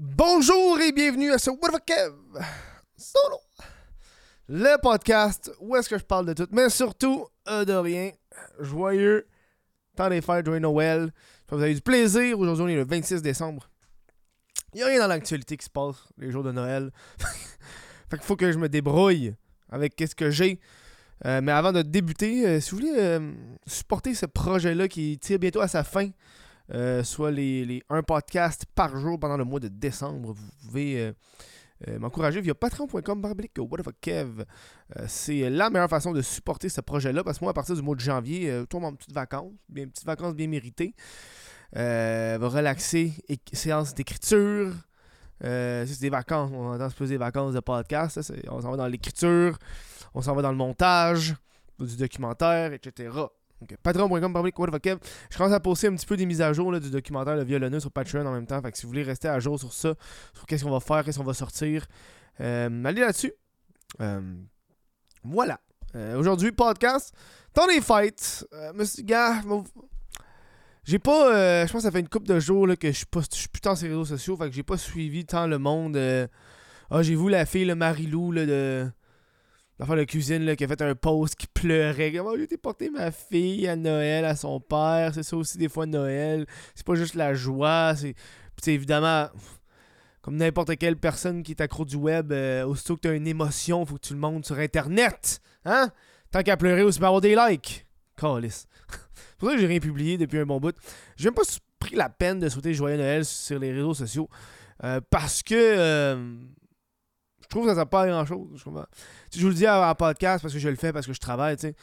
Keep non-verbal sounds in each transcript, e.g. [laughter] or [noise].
Bonjour et bienvenue à ce What the Kev Solo. Le podcast où est-ce que je parle de tout, mais surtout euh, de rien. Joyeux temps des fêtes, joyeux Noël. J'espère que vous avez du plaisir. Aujourd'hui, on est le 26 décembre. Il n'y a rien dans l'actualité qui se passe les jours de Noël. [laughs] fait qu'il faut que je me débrouille avec ce que j'ai. Euh, mais avant de débuter, euh, si vous voulez supporter ce projet-là qui tire bientôt à sa fin, euh, soit les, les un podcast par jour pendant le mois de décembre, vous pouvez euh, euh, m'encourager via patreon.com barblique Kev. Euh, c'est la meilleure façon de supporter ce projet-là parce que moi, à partir du mois de janvier, tourne en petites vacances, bien, petites vacances bien méritées. Va relaxer, séance d'écriture. C'est des vacances, on entend se des vacances de podcast. on s'en va dans l'écriture, on s'en va dans le montage, du documentaire, etc. Donc, patreon.com. Je commence à poster un petit peu des mises à jour là, du documentaire Le Violonneux sur Patreon en même temps. Fait que si vous voulez rester à jour sur ça, sur qu'est-ce qu'on va faire, qu'est-ce qu'on va sortir, euh, allez là-dessus. Euh, voilà. Euh, Aujourd'hui, podcast. Temps des fêtes. Monsieur, gars, j'ai pas. je pense que ça fait une couple de jours là, que je suis plus tant sur les réseaux sociaux. Fait que j'ai pas suivi tant le monde. Ah, j'ai vu la fille, le Marilou, là, de. L'affaire de cuisine là, qui a fait un post qui pleurait. Comment j'ai été porter ma fille à Noël à son père. C'est ça aussi des fois Noël. C'est pas juste la joie. C'est. Sais, évidemment, comme n'importe quelle personne qui est accro du web, euh, aussitôt que tu une émotion, faut que tu le montres sur Internet. Hein? Tant qu'à pleurer, aussi avoir des likes. Calice. [laughs] C'est pour ça que j'ai rien publié depuis un bon bout. J'ai même pas pris la peine de souhaiter Joyeux Noël sur les réseaux sociaux. euh, parce que euh, je trouve que ça sert pas à grand chose. Je, je vous le dis en podcast parce que je le fais parce que je travaille, tu sais.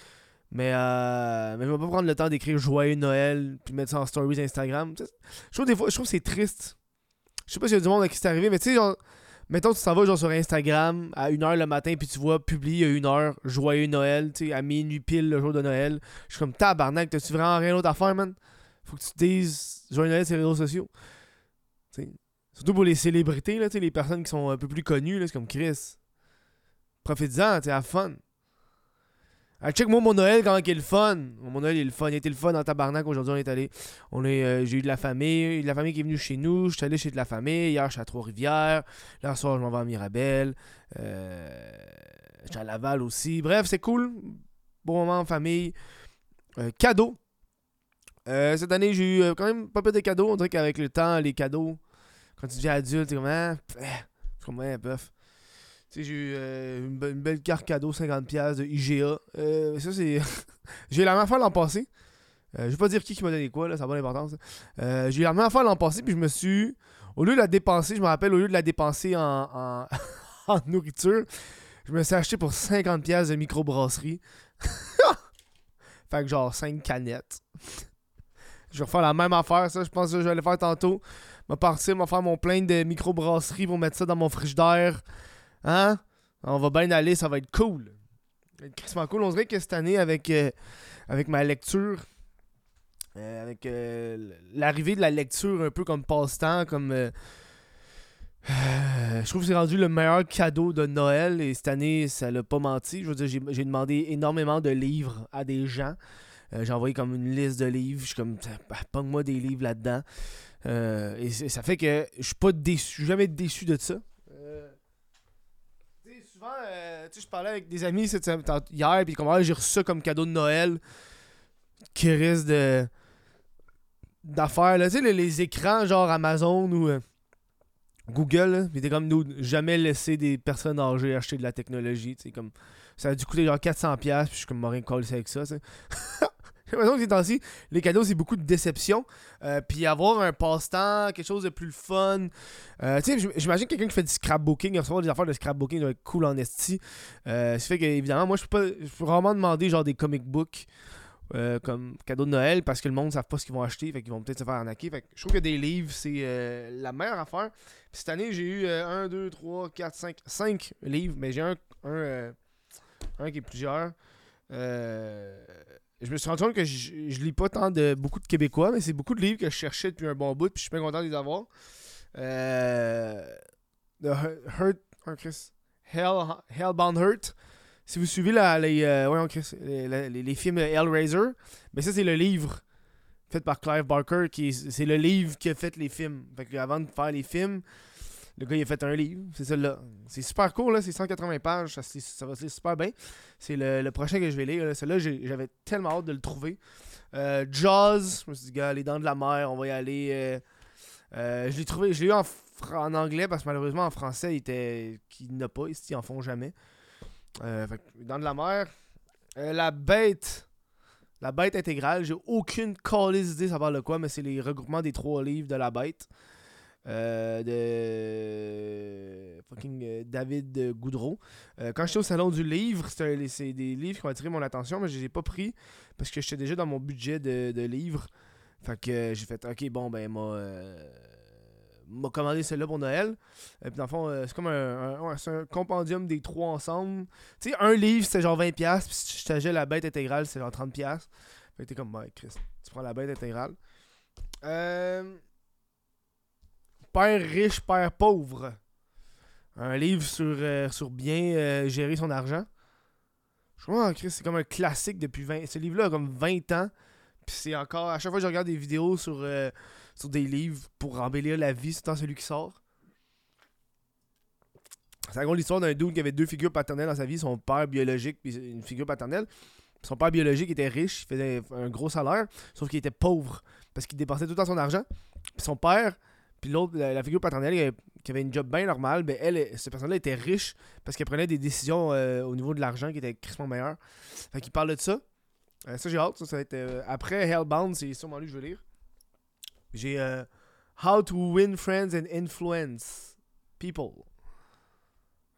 Mais, euh, mais je vais pas prendre le temps d'écrire Joyeux Noël puis mettre ça en stories Instagram. Je trouve des fois, je trouve que c'est triste. Je sais pas s'il y a du monde à qui c'est arrivé, mais tu sais, genre, mettons, tu t'en vas genre sur Instagram à 1h le matin, puis tu vois publier à 1h Joyeux Noël, tu sais, à minuit pile le jour de Noël. Je suis comme tabarnak, t'as-tu vraiment rien d'autre à faire, man? Faut que tu te dises Joyeux Noël sur les réseaux sociaux. Surtout pour les célébrités, là, les personnes qui sont un peu plus connues, là, c'est comme Chris. Profite-en, tu sais, à fun. Ah, check moi mon Noël quand il est le fun. Mon Noël il est le fun. Il été le fun en tabarnak. Aujourd'hui on est allé. On est, euh, j'ai eu de la famille. De la famille qui est venue chez nous. Je suis allé chez de la famille. Hier je suis à Trois-Rivières. Là soir je m'en vais à Mirabel. Euh, je suis à Laval aussi. Bref, c'est cool. Bon moment en famille. Euh, cadeaux. Euh, cette année j'ai eu quand même pas peu de cadeaux. On dirait qu'avec le temps, les cadeaux, quand tu deviens adulte, t'es comme eh, c'est comme ouais, bof. Tu sais, j'ai eu euh, une, be- une belle carte cadeau 50$ de IGA. Euh, ça, c'est. [laughs] j'ai eu la même affaire l'an passé. Euh, je vais pas dire qui qui m'a donné quoi, là, ça n'a pas d'importance. Euh, j'ai eu la même affaire l'an passé, puis je me suis. Au lieu de la dépenser, je me rappelle, au lieu de la dépenser en, en, [laughs] en nourriture, je me suis acheté pour 50$ de microbrasserie. [laughs] fait que genre 5 canettes. je vais refaire la même affaire, ça. Je pense que je vais le faire tantôt. Partir, je vais faire mon plein de microbrasserie pour mettre ça dans mon frigidaire. Hein? On va bien aller, ça va être cool. Crissement cool. On dirait que cette année, avec, euh, avec ma lecture, euh, avec euh, l'arrivée de la lecture un peu comme passe-temps, comme. je trouve que c'est rendu le meilleur cadeau de Noël et cette année, ça l'a pas menti. Je veux dire, j'ai, demandé énormément de livres à des gens. J'ai envoyé comme une liste de livres. Je suis comme, bah, pogne-moi des livres là-dedans. Euh, et ça fait que je suis pas déçu. Je suis jamais déçu de ça. Euh, tu sais, souvent, euh, je parlais avec des amis hier, puis comme, ah, j'ai reçu ça comme cadeau de Noël. Qui risque de. d'affaires. Tu sais, les, les écrans, genre Amazon ou euh, Google, puis t'es comme nous, jamais laisser des personnes âgées acheter de la technologie, comme. Ça a dû coûter genre 400$, puis je suis comme, rien avec ça. [laughs] [laughs] J'ai l'impression que ces temps-ci, les cadeaux, c'est beaucoup de déception. Euh, puis avoir un passe-temps, quelque chose de plus fun. Euh, tu sais, j'im- j'imagine quelqu'un qui fait du scrapbooking, recevoir des affaires de scrapbooking, va être cool en esti. Euh, fait que, évidemment, moi, je peux pas. Je peux vraiment demander genre des comic books euh, comme cadeau de Noël parce que le monde ne savent pas ce qu'ils vont acheter. Fait qu'ils vont peut-être se faire arnaquer. Fait que je trouve que des livres, c'est la meilleure affaire. Puis cette année, j'ai eu 1, 2, 3, 4, 5, 5 livres, mais j'ai un, un, euh, un qui est plusieurs. Je me suis rendu compte que je, je lis pas tant de beaucoup de Québécois, mais c'est beaucoup de livres que je cherchais depuis un bon bout, puis je suis bien content de les avoir. Euh, Hurt, un Chris, Hell, Hellbound Hurt. Si vous suivez la, les, euh, Chris, les, les- films Hellraiser, mais ça c'est le livre fait par Clive Barker, qui est- c'est le livre qui a fait les films. Fait avant de faire les films, Le gars, il a fait un livre, c'est celle-là. C'est super court, là, c'est 180 pages, ça, va se super bien. C'est le, le prochain que je vais lire. là. Celui-là, j'avais tellement hâte de le trouver. Euh, Jaws, je me suis dit, gars, les dents de la mer, on va y aller. euh, euh, je l'ai trouvé, je l'ai eu en, en anglais parce que malheureusement en français, il était. qu'il n'a pas, ils en font jamais. Euh, fait dents de la mer. La bête. La bête intégrale, j'ai aucune calice idée ça parle de quoi, mais c'est les regroupements des trois livres de la bête. Euh, de fucking euh, David euh, Goudreau. Euh, quand j'étais au salon du livre, c'est des livres qui ont attiré mon attention, mais je les ai pas pris parce que j'étais déjà dans mon budget de, livres. Fait que euh, j'ai fait OK, bon ben euh, m'a commandé celle-là pour Noël. Et puis dans le fond, euh, c'est comme un, un- c'est un compendium des trois ensemble. Tu sais, un livre c'était genre 20$, puis si je t'achetais la bête intégrale, c'est genre 30$. Fait que t'es comme, ouais, Chris, tu prends la bête intégrale. Euh... Père riche, père pauvre. Un livre sur, euh, sur bien euh, gérer son argent. Je crois, Chris, c'est comme un classique depuis 20... Ce livre-là a comme 20 ans. Puis c'est encore... À chaque fois que je regarde des vidéos sur, euh, sur des livres pour embellir la vie, c'est temps celui qui sort. C'est raconte l'histoire d'un dude qui avait deux figures paternelles dans sa vie, son père biologique puis une figure paternelle. Son père biologique était riche, il faisait un gros salaire, sauf qu'il était pauvre parce qu'il dépensait tout le temps son argent. Puis son père, puis l'autre, la, figure paternelle qui avait- qui avait une job bien normale, ben elle, cette personne-là était riche parce qu'elle prenait des décisions euh, au niveau de l'argent qui étaient crissement meilleures. Fait qu'il parle de ça. Euh, ça, j'ai hâte. Ça, ça va être, euh, après Hellbound, c'est sûrement lui que je vais lire. J'ai euh, How to Win Friends and Influence People.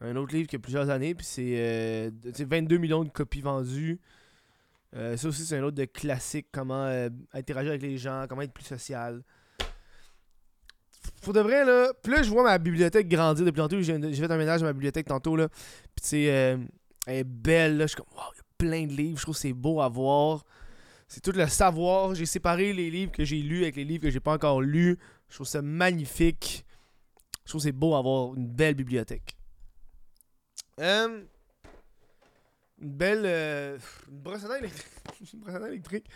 Un autre livre qui a plusieurs années, puis c'est euh, de- tu sais, 22 millions de copies vendues. Euh, ça aussi, c'est un autre de classique, comment euh, interagir avec les gens, comment être plus social. De vrai, là, plus je vois ma bibliothèque grandir depuis tantôt, j'ai fait un ménage à ma bibliothèque tantôt, là, puis tu euh, elle est belle, là, je suis comme, wow, il y a plein de livres, je trouve que c'est beau à voir. C'est tout le savoir, j'ai séparé les livres que j'ai lus avec les livres que j'ai pas encore lus. Je trouve ça magnifique. Je trouve que c'est beau avoir une belle bibliothèque. Euh, une belle. euh, brosse à dents électrique. [laughs] à.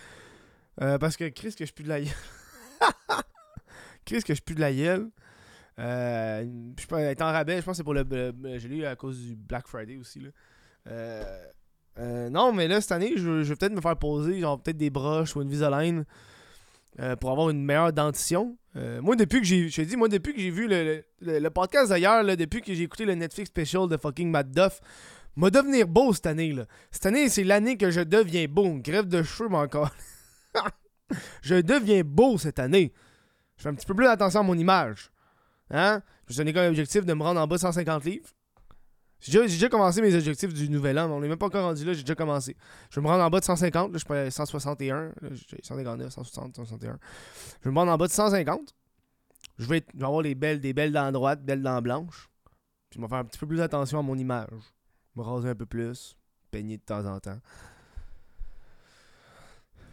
Euh, parce que Chris, que je pue de la. [laughs] Chris, que je pue de la gueule. Euh, je elle est en rabais, je pense que c'est pour le. le- je à cause du Black Friday aussi. Là. Euh, euh, non, mais là, cette année, je, vais peut-être me faire poser genre peut-être des broches ou une Visaline euh, pour avoir une meilleure dentition. Moi, depuis que j'ai. Je te dis, moi, depuis que j'ai vu le, le, podcast d'ailleurs, depuis que j'ai écouté le Netflix special de fucking Matt Duff, m'a devenir beau cette année, là. Cette année, c'est l'année que je deviens beau. Une grève de cheveux, mais [laughs] encore. je deviens beau cette année. Je fais un petit peu plus attention à mon image. Hein? Je me suis donné comme objectif de me rendre en bas de 150 livres. J'ai déjà, commencé mes objectifs du nouvel an, mais on n'est même pas encore rendu là, j'ai déjà commencé. Je vais me rendre en bas de 150, là, je suis à 161, là, j'ai 159, 160, 161. Je vais me rendre en bas de 150. Je vais, avoir les belles, des belles dents droites, belles dents blanches. Puis je vais faire un petit peu plus attention à mon image. Me raser un peu plus, peigner de temps en temps.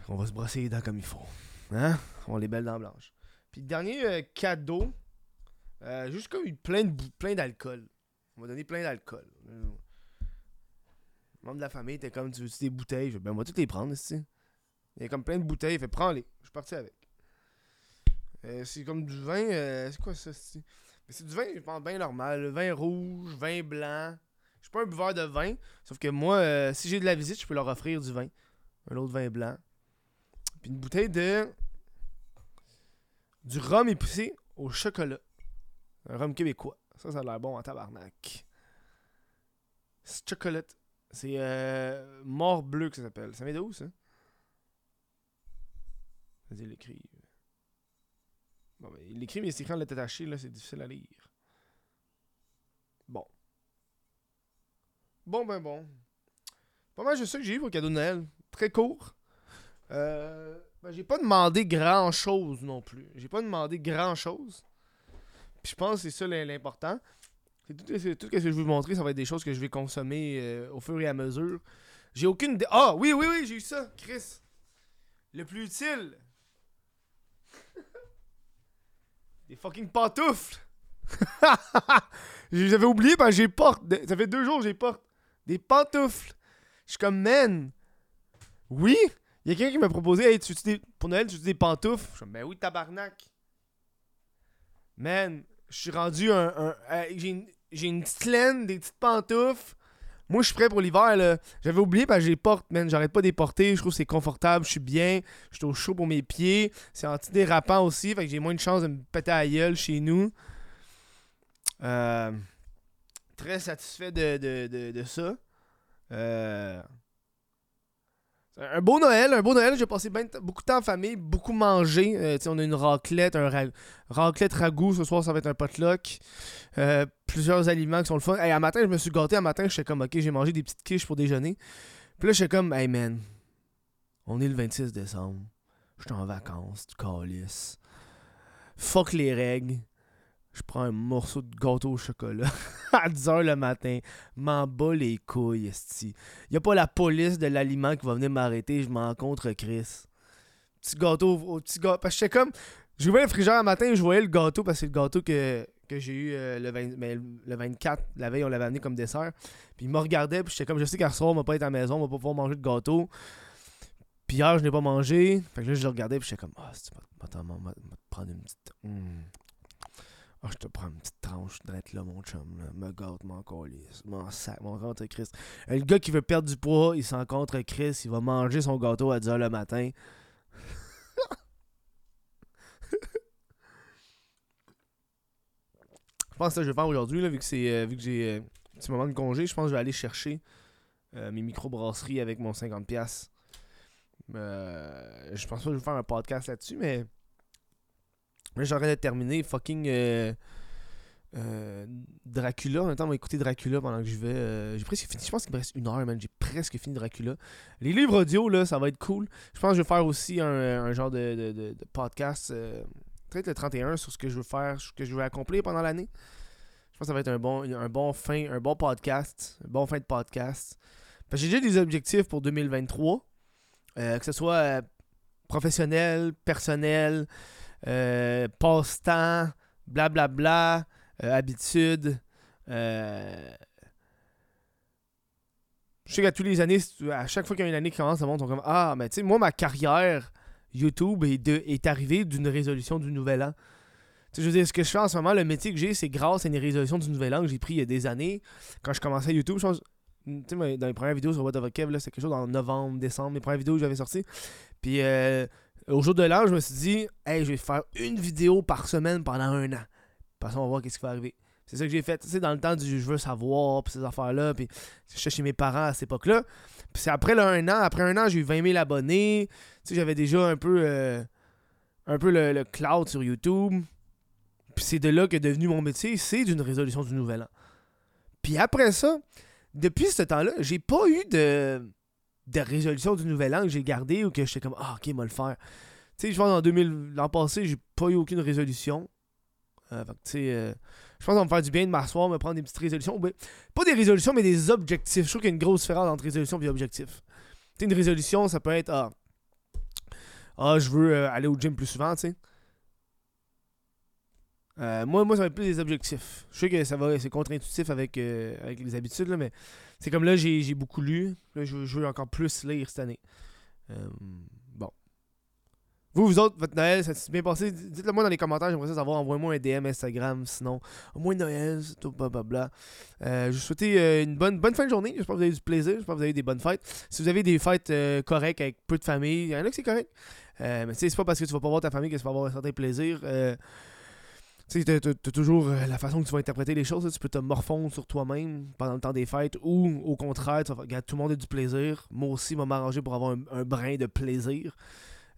On va se brosser les dents comme il faut. Hein? On les belles dents blanches. Puis dernier euh, cadeau, euh, juste comme plein d'alcool. On m'a donné plein d'alcool. Euh, membre de la famille était comme tu veux des bouteilles, je ben va toutes les prendre ici. Il y a comme plein de bouteilles, il fait prends-les. Je suis parti avec. Euh, c'est comme du vin, euh, c'est quoi ça c'est Mais c'est du vin, je pense bien normal, vin rouge, vin blanc. Je suis pas un buveur de vin, sauf que moi si j'ai de la visite, je peux leur offrir du vin, un autre vin blanc. Puis une bouteille de du rhum épicé au chocolat. Un rhum québécois. Ça, ça a l'air bon en tabarnak. C'est chocolate. C'est euh, mort bleu que ça s'appelle. Ça vient de où, ça? Vas-y, l'écrit. Bon, ben, il l'écrit, mais c'est écrit en lettres attachées, là, c'est difficile à lire. Bon. Bon, ben bon. Pas mal juste ça que j'ai eu pour cadeau de Noël. Très court. Euh, ben, j'ai pas demandé grand chose non plus. J'ai pas demandé grand chose. Puis je pense que c'est ça l'im- l'important. C'est tout, tout ce que je vais vous montrer, ça va être des choses que je vais consommer euh, au fur et à mesure. J'ai aucune. Ah, oui, oui, oui, j'ai eu ça, Chris. Le plus utile. [laughs] Des fucking pantoufles. [laughs] J'avais oublié, ben j'ai porte. Ça fait deux jours que j'ai porte. Des pantoufles. Je suis comme, man. Oui. Il y a quelqu'un qui m'a proposé, hey, tu, pour Noël, tu veux des pantoufles? Je suis ben oui, tabarnak. Man, Je suis rendu un. euh, j'ai une- j'ai petite laine, des petites pantoufles. Moi, je suis prêt pour l'hiver. J'avais oublié, parce que les porte, man. J'arrête pas de les porter. Je trouve que c'est confortable. Je suis bien. Je suis au chaud pour mes pieds. C'est antidérapant aussi. Fait que j'ai moins de chances de me péter à chez nous. Euh, très satisfait de, de, de, de ça. Euh, un beau Noël, un beau Noël. J'ai passé beaucoup de temps en famille, beaucoup mangé. Euh, on a une raclette, un ra- raclette ragoût. Ce soir, ça va être un potluck. Euh, plusieurs aliments qui sont le fun. Hey, un matin, je me suis gâté. Un matin, j'étais comme, ok, j'ai mangé des petites quiches pour déjeuner. Puis là, j'étais comme, hey man, on est le 26 décembre. Je suis en vacances, tu calisses. Fuck les règles. Je prends un morceau de gâteau au chocolat [laughs] à 10h le matin. M'en bats les couilles, esti. Y a pas la police de l'aliment qui va venir m'arrêter. Je m'en contre Chris. Petit gâteau, au petit gâteau. Parce que j'étais comme. J'ouvrais le frigère un matin et je voyais le gâteau parce que c'est le gâteau que, que j'ai eu euh, le, 20 mais le 24. La veille, on l'avait amené comme dessert. Puis il me regardait. Puis j'étais comme, je sais qu'à soir, on va pas être à la maison. On va pas pouvoir manger de gâteau. Puis hier, je n'ai pas mangé. Fait que là, je le regardais. Puis j'étais comme, ah, si tu vas vas te prendre une petite. Hmm. Ah, je te prends une petite tranche d'être là, mon chum. Me gâte, m'en calisse. M'en sac, mon contre Christ. Euh, Le gars qui veut perdre du poids, il s'en contre Chris. Il va manger son gâteau à 10h le matin. [laughs] je pense que ça, je vais faire aujourd'hui, vu que, c'est, euh, vu que j'ai euh, un petit moment de congé. Je pense que je vais aller chercher mes microbrasseries avec mon 50$. Euh, je pense pas que je vais faire un podcast là-dessus, mais. J'aurais de terminer fucking euh, euh, Dracula. En même temps, on va écouter Dracula pendant que je vais. euh, j'ai presque fini. Je pense qu'il me reste une heure, man. J'ai presque fini Dracula. Les livres audio, là, ça va être cool. Je pense que je vais faire aussi un, genre de, podcast. Peut-être le 31 sur ce que je veux faire, ce que je veux accomplir pendant l'année. Je pense que ça va être un bon, un bon fin, un bon podcast. Un bon fin de podcast. J'ai déjà des objectifs pour 2023. euh, que ce soit professionnel, personnel, euh, passe-temps, blablabla, euh, habitude. euh, Je sais qu'à tous les années, à chaque fois qu'il y a une année qui commence, le monde sont comme Ah, mais tu sais, moi, ma carrière YouTube est, arrivée d'une résolution du nouvel an. Tu sais, je veux dire, ce que je fais en ce moment, le métier que j'ai, c'est grâce à une résolution du nouvel an que j'ai pris il y a des années. Quand je commençais YouTube, je pense. Dans les premières vidéos sur What Kev, là, c'était quelque chose en novembre, décembre, les premières vidéos que j'avais sorties. Puis euh, au jour de l'an, je me suis dit, hey, je vais faire une vidéo par semaine pendant un an. Parce qu'on va voir qu'est-ce qui va arriver. C'est ça que j'ai fait, tu sais, dans le temps du je veux savoir, puis ces affaires-là. Puis j'étais chez mes parents à cette époque-là. Puis c'est après là, un an, après un an, j'ai eu 20 000 abonnés. Tu sais, j'avais déjà un peu, euh, un peu le, le cloud sur YouTube. Puis c'est de là que devenu mon métier, c'est d'une résolution du nouvel an. Puis après ça, depuis ce temps-là, j'ai pas eu de, de résolution du nouvel an que j'ai gardé ou que j'étais comme Ah, ok, moi le faire. Tu sais, je pense en 2000, l'an passé, j'ai pas eu aucune résolution. Euh, fait que, tu sais, euh, je pense que ça va me faire du bien de m'asseoir, me prendre des petites résolutions. Ben, pas des résolutions, mais des objectifs. Je trouve qu'il y a une grosse différence entre résolution et objectif. Tu sais, une résolution, ça peut être Ah, ah je veux euh, aller au gym plus souvent, tu sais. Euh, moi, moi, ça va être plus des objectifs. Je sais que ça va, c'est contre-intuitif avec, euh, avec les habitudes, là, mais c'est comme là, j'ai, beaucoup lu. Là, je, veux- encore plus lire cette année. Euh, bon. Vous, vous autres, votre Noël, ça s'est bien passé? Dites-le moi dans les commentaires, j'aimerais savoir. Envoyez-moi un DM Instagram, sinon. Au moins Noël, tout, blablabla. Je vous souhaite une bonne, bonne fin de journée. J'espère que vous avez du plaisir. J'espère que vous avez des bonnes fêtes. Si vous avez des fêtes correctes avec peu de famille, il y en a que c'est correct. Mais c'est pas parce que tu vas pas voir ta famille que tu vas avoir un certain plaisir. Tu sais, t'as- toujours euh, la façon que tu vas interpréter les choses. Tu peux te morfondre sur toi-même pendant le temps des fêtes ou au contraire, tout le monde a du plaisir. Moi aussi, je vais m'arranger pour avoir un, brin de plaisir.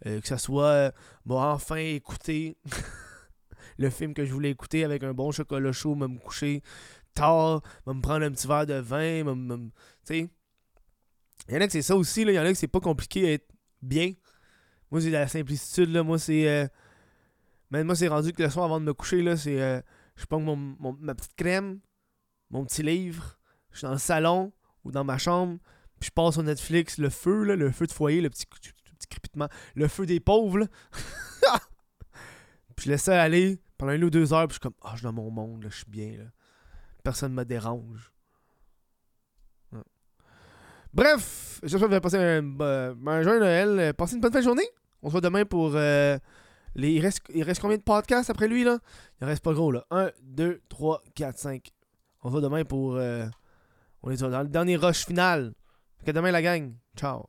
Euh, que ça soit, euh, enfin écouter [laughs] le film que je voulais écouter avec un bon chocolat chaud, me coucher tard, me prendre un petit verre de vin, tu sais. Il y en a que c'est ça aussi. Il y en a que c'est pas compliqué à être bien. Moi, c'est la simplicitude, là. Moi, c'est. euh, man, moi, c'est rendu que le soir avant de me coucher, là, c'est. euh, je prends mon, ma petite crème, mon petit livre, je suis dans le salon ou dans ma chambre, puis je passe sur Netflix le feu, là, le feu de foyer, le petit, petit crépitement, le feu des pauvres, [laughs] puis je laisse ça aller pendant une ou deux heures, puis je suis comme, ah, je suis dans mon monde, là, je suis bien, là. Personne me dérange. Bref, j'espère que vous avez passé un, euh, un joyeux Noël. Euh, Passez une bonne fin de journée. On se voit demain pour euh, Les- il, reste, il reste combien de podcasts après lui, là? Il en reste pas gros, là. 1, 2, 3, 4, 5. On se voit demain pour. euh, on est dans le dernier rush final. Que demain, la gang. Ciao.